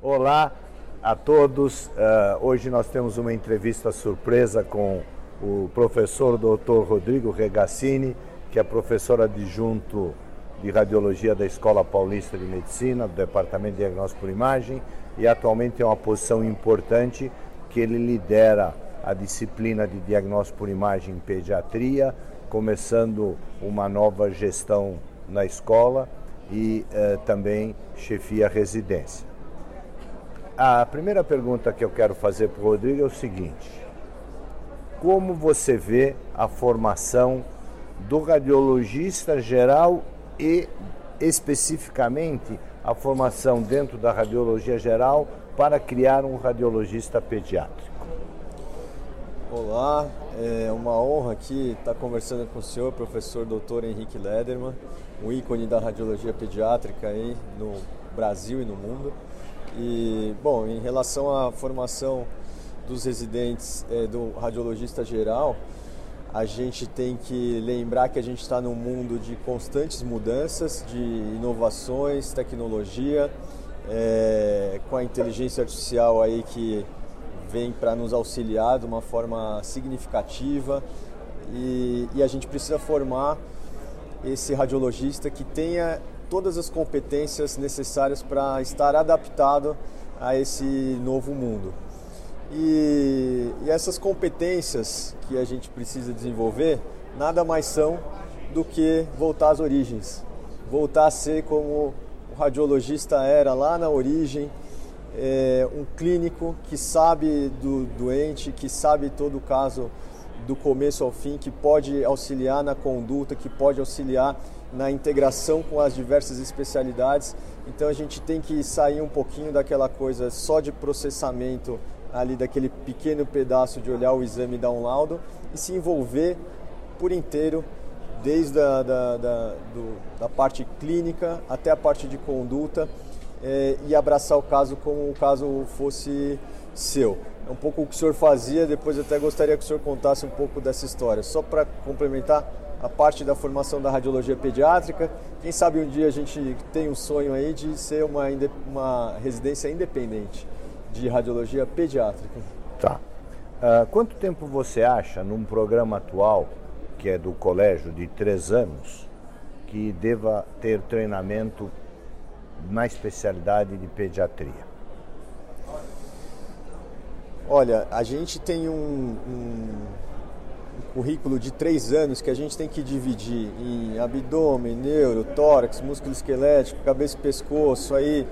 Olá a todos. Uh, hoje nós temos uma entrevista surpresa com o professor Dr. Rodrigo Regassini, que é professor adjunto de radiologia da Escola Paulista de Medicina, do Departamento de Diagnóstico por Imagem, e atualmente tem uma posição importante que ele lidera a disciplina de diagnóstico por imagem em pediatria, começando uma nova gestão na escola e uh, também chefia residência. A primeira pergunta que eu quero fazer para o Rodrigo é o seguinte: como você vê a formação do radiologista geral e especificamente a formação dentro da radiologia geral para criar um radiologista pediátrico? Olá, é uma honra aqui estar conversando com o senhor, professor Dr. Henrique Lederman, um ícone da radiologia pediátrica aí no Brasil e no mundo. E, bom, em relação à formação dos residentes é, do radiologista geral, a gente tem que lembrar que a gente está num mundo de constantes mudanças, de inovações, tecnologia, é, com a inteligência artificial aí que vem para nos auxiliar de uma forma significativa. E, e a gente precisa formar esse radiologista que tenha todas as competências necessárias para estar adaptado a esse novo mundo. E, e, essas competências que a gente precisa desenvolver nada mais são do que voltar às origens, voltar a ser como o radiologista era lá na origem, é, um clínico que sabe do doente, que sabe todo o caso do começo ao fim, que pode auxiliar na conduta, que pode auxiliar na integração com as diversas especialidades. Então a gente tem que sair um pouquinho daquela coisa só de processamento ali daquele pequeno pedaço de olhar o exame e dar um laudo e se envolver por inteiro desde a da, da, do, da parte clínica até a parte de conduta é, e abraçar o caso como o caso fosse seu. É um pouco o que o senhor fazia, depois até gostaria que o senhor contasse um pouco dessa história. Só para complementar, a parte da formação da radiologia pediátrica. Quem sabe um dia a gente tem um sonho aí de ser uma, uma residência independente de radiologia pediátrica. Tá. Uh, quanto tempo você acha, num programa atual, que é do colégio de três anos, que deva ter treinamento na especialidade de pediatria? Olha, a gente tem um, um currículo de três anos que a gente tem que dividir em abdômen, neuro, tórax, músculo esquelético, cabeça e pescoço, aí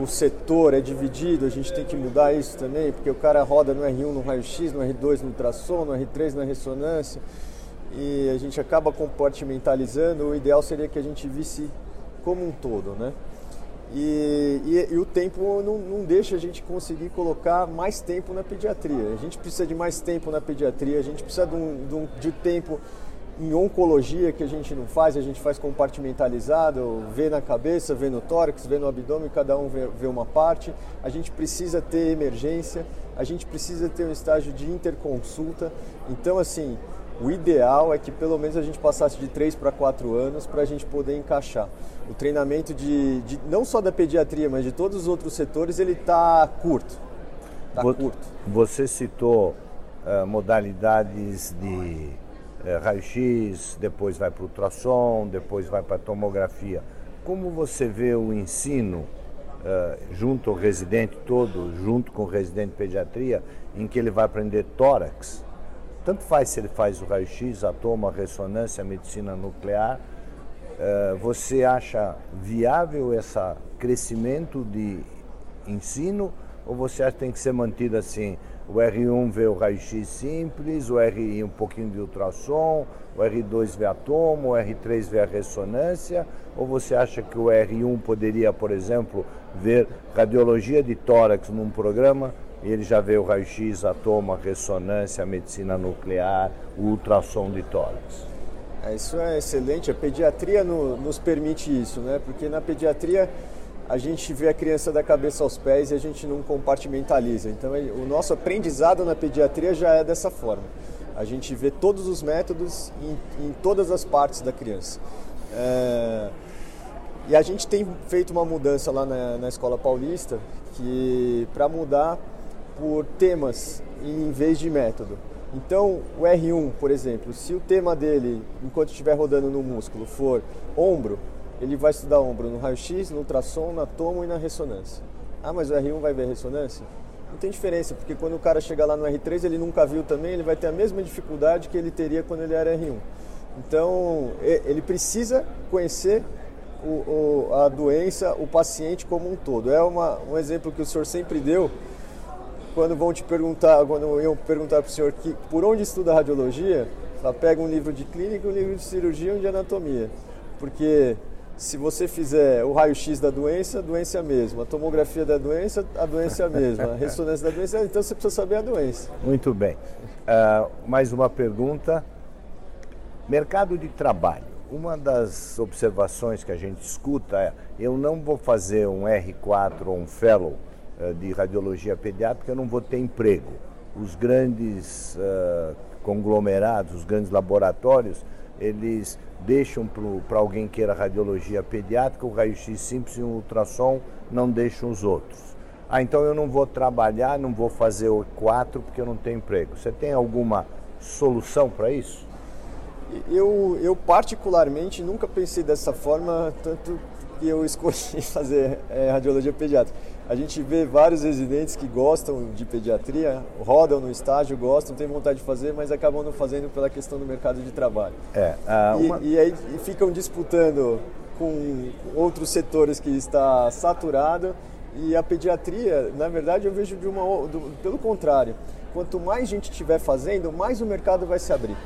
o setor é dividido, a gente tem que mudar isso também, porque o cara roda no R1 no raio-x, no R2 no ultrassom, no R3 na ressonância, e a gente acaba compartimentalizando, o ideal seria que a gente visse como um todo, né? E, e, e, o tempo não, não, deixa a gente conseguir colocar mais tempo na pediatria. A gente precisa de mais tempo na pediatria, a gente precisa de, um, de, um, de tempo em oncologia que a gente não faz, a gente faz compartimentalizado, vê na cabeça, vê no tórax, vê no abdômen, cada um vê, vê uma parte. A gente precisa ter emergência, a gente precisa ter um estágio de interconsulta. Então, assim, o ideal é que pelo menos a gente passasse de 3 para 4 anos para a gente poder encaixar. O treinamento de, de, não só da pediatria, mas de todos os outros setores, ele está curto. Tá curto. Você citou uh, modalidades de uh, raio-x, depois vai para o ultrassom, depois vai para a tomografia. Como você vê o ensino uh, junto ao residente todo, junto com o residente de pediatria, em que ele vai aprender tórax, tanto faz se ele faz o raio-x, a toma, a ressonância, a medicina nuclear. Uh, você acha viável esse crescimento de ensino ou você acha que tem que ser mantido assim? O R1 vê o raio-x simples, o R1 um pouquinho de ultrassom, o R2 vê a o R3 vê a ressonância, ou você acha que o R1 poderia, por exemplo, ver radiologia de tórax num programa ele já vê o raio-x, a a ressonância, a medicina nuclear, o ultrassom de tórax. É, isso é excelente. A pediatria no, nos permite isso, né? Porque na pediatria a gente vê a criança da cabeça aos pés e a gente não compartimentaliza. Então, o nosso aprendizado na pediatria já é dessa forma. A gente vê todos os métodos em, em todas as partes da criança. É E a gente tem feito uma mudança lá na, na Escola Paulista que para mudar por temas em vez de método. Então, o R1, por exemplo, se o tema dele, enquanto estiver rodando no músculo, for ombro, ele vai estudar ombro no raio-x, no ultrassom, na tomo e na ressonância. Ah, mas o R1 vai ver ressonância? Não tem diferença, porque quando o cara chegar lá no R3, ele nunca viu também, ele vai ter a mesma dificuldade que ele teria quando ele era R1. Então, ele precisa conhecer o, o, a doença, o paciente como um todo. É uma, um exemplo que o senhor sempre deu, quando vão te perguntar, quando iam perguntar para o senhor que, por onde estuda radiologia, ela pega um livro de clínica, um livro de cirurgia e um de anatomia. Porque se você fizer o raio-x da doença, a doença é a mesma. A tomografia da doença, a doença é a mesma. A ressonância da doença, então você precisa saber a doença. Muito bem. Uh, mais uma pergunta. Mercado de trabalho. Uma das observações que a gente escuta é: eu não vou fazer um R4 ou um Fellow de radiologia pediátrica, eu não vou ter emprego. Os grandes uh, conglomerados, os grandes laboratórios, eles deixam para alguém que queira radiologia pediátrica, o raio-x simples e um ultrassom, não deixam os outros. Ah, então eu não vou trabalhar, não vou fazer o 4 porque eu não tenho emprego. Você tem alguma solução para isso? Eu, eu particularmente nunca pensei dessa forma, tanto que eu escolhi fazer é, radiologia pediátrica. A gente vê vários residentes que gostam de pediatria, rodam no estágio, gostam, têm vontade de fazer, mas acabam não fazendo pela questão do mercado de trabalho. É, uh, uma... e, e, aí e ficam disputando com outros setores que está saturado e a pediatria, na verdade, eu vejo de uma, do, pelo contrário. Quanto mais gente estiver fazendo, mais o mercado vai se abrir.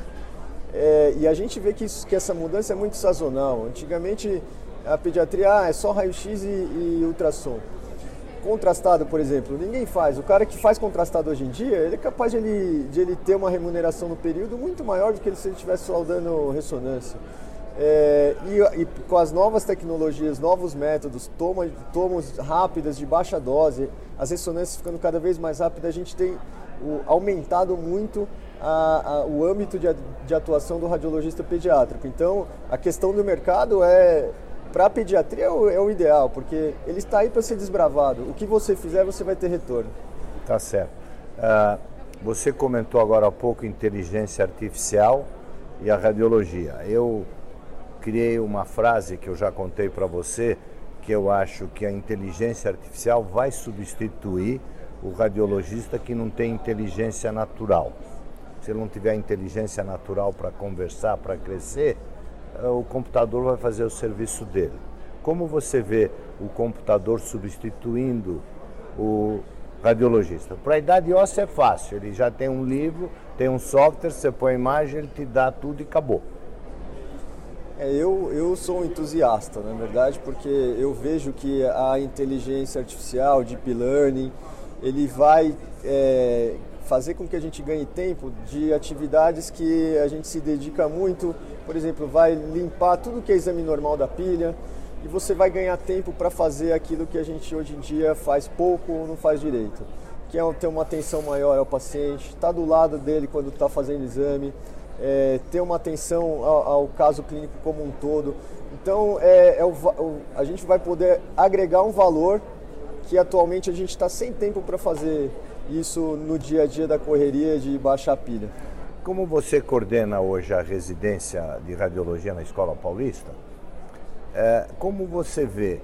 É, e a gente vê que, isso, que essa mudança é muito sazonal. Antigamente a pediatria ah, é só raio-x e, e ultrassom contrastado, por exemplo, ninguém faz. O cara que faz contrastado hoje em dia, ele é capaz de ele, de ele ter uma remuneração no período muito maior do que se ele estivesse só dando ressonância. É, e, e, com as novas tecnologias, novos métodos, toma, tomos rápidas de baixa dose, as ressonâncias ficando cada vez mais rápidas, a gente tem o, aumentado muito a, a, o âmbito de, de atuação do radiologista pediátrico. Então, a questão do mercado é para a pediatria é o, é o, ideal, porque ele está aí para ser desbravado. O que você fizer, você vai ter retorno. Tá certo. Uh, você comentou agora há pouco inteligência artificial e a radiologia. Eu criei uma frase que eu já contei para você, que eu acho que a inteligência artificial vai substituir o radiologista que não tem inteligência natural. Se ele não tiver inteligência natural para conversar, para crescer, o computador vai fazer o serviço dele. Como você vê o computador substituindo o radiologista? Para a idade óssea é fácil, ele já tem um livro, tem um software, você põe a imagem, ele te dá tudo e acabou. É, eu, eu sou um entusiasta, na verdade, porque eu vejo que a inteligência artificial, deep learning, ele vai é, fazer com que a gente ganhe tempo de atividades que a gente se dedica muito, por exemplo, vai limpar tudo que é exame normal da pilha e você vai ganhar tempo para fazer aquilo que a gente hoje em dia faz pouco ou não faz direito, que é ter uma atenção maior ao paciente, estar tá do lado dele quando está fazendo exame, é, ter uma atenção ao, ao, caso clínico como um todo. Então, é, é o, o, a gente vai poder agregar um valor que atualmente a gente está sem tempo para fazer isso no dia a dia da correria de baixar pilha. Como você coordena hoje a residência de radiologia na Escola Paulista, é, como você vê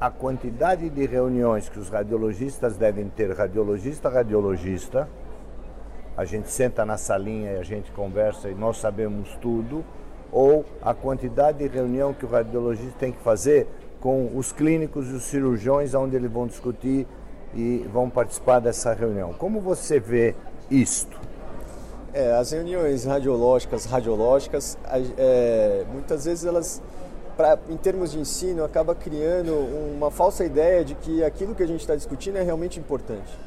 a quantidade de reuniões que os radiologistas devem ter, radiologista radiologista, a gente senta na salinha e a gente conversa e nós sabemos tudo, ou a quantidade de reunião que o radiologista tem que fazer com os clínicos e os cirurgiões, onde eles vão discutir e vão participar dessa reunião. Como você vê isto? É, as reuniões radiológicas, radiológicas, é, muitas vezes elas, pra, em termos de ensino, acaba criando uma falsa ideia de que aquilo que a gente está discutindo é realmente importante.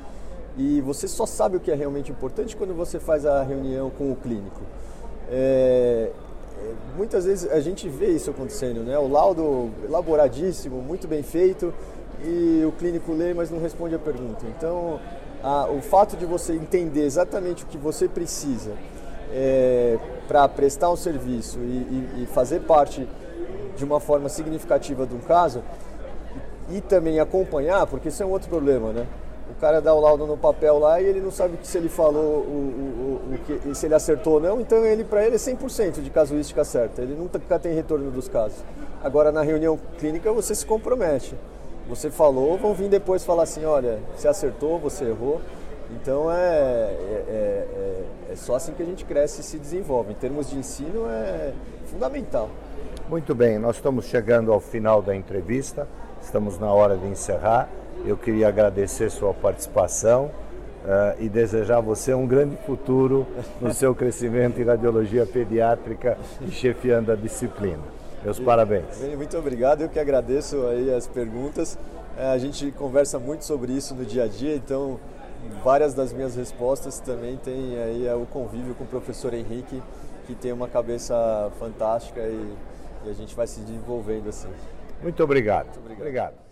E você só sabe o que é realmente importante quando você faz a reunião com o clínico. É, é muitas vezes a gente vê isso acontecendo, né? O laudo elaboradíssimo, muito bem feito, e o clínico lê, mas não responde a pergunta. Então, a, o fato de você entender exatamente o que você precisa é, para prestar um serviço e, e, e, fazer parte de uma forma significativa de um caso e também acompanhar, porque isso é um outro problema, né? O cara dá o laudo no papel lá e ele não sabe se ele falou o, o, o que, se ele acertou ou não, então ele para ele é 100% de casuística certa. Ele nunca tem retorno dos casos. Agora na reunião clínica você se compromete. Você falou, vão vir depois falar assim, olha, você acertou, você errou. Então é, é, é, é, só assim que a gente cresce e se desenvolve. Em termos de ensino é fundamental. Muito bem, nós estamos chegando ao final da entrevista, estamos na hora de encerrar. Eu queria agradecer sua participação uh, e desejar a você um grande futuro no seu crescimento em radiologia pediátrica e chefiando a disciplina. Meus e, parabéns. Bem, muito obrigado, eu que agradeço aí as perguntas. É, a gente conversa muito sobre isso no dia a dia, então várias das minhas respostas também tem aí é, o convívio com o professor Henrique, que tem uma cabeça fantástica e, e a gente vai se desenvolvendo assim. Muito obrigado. Muito obrigado. obrigado.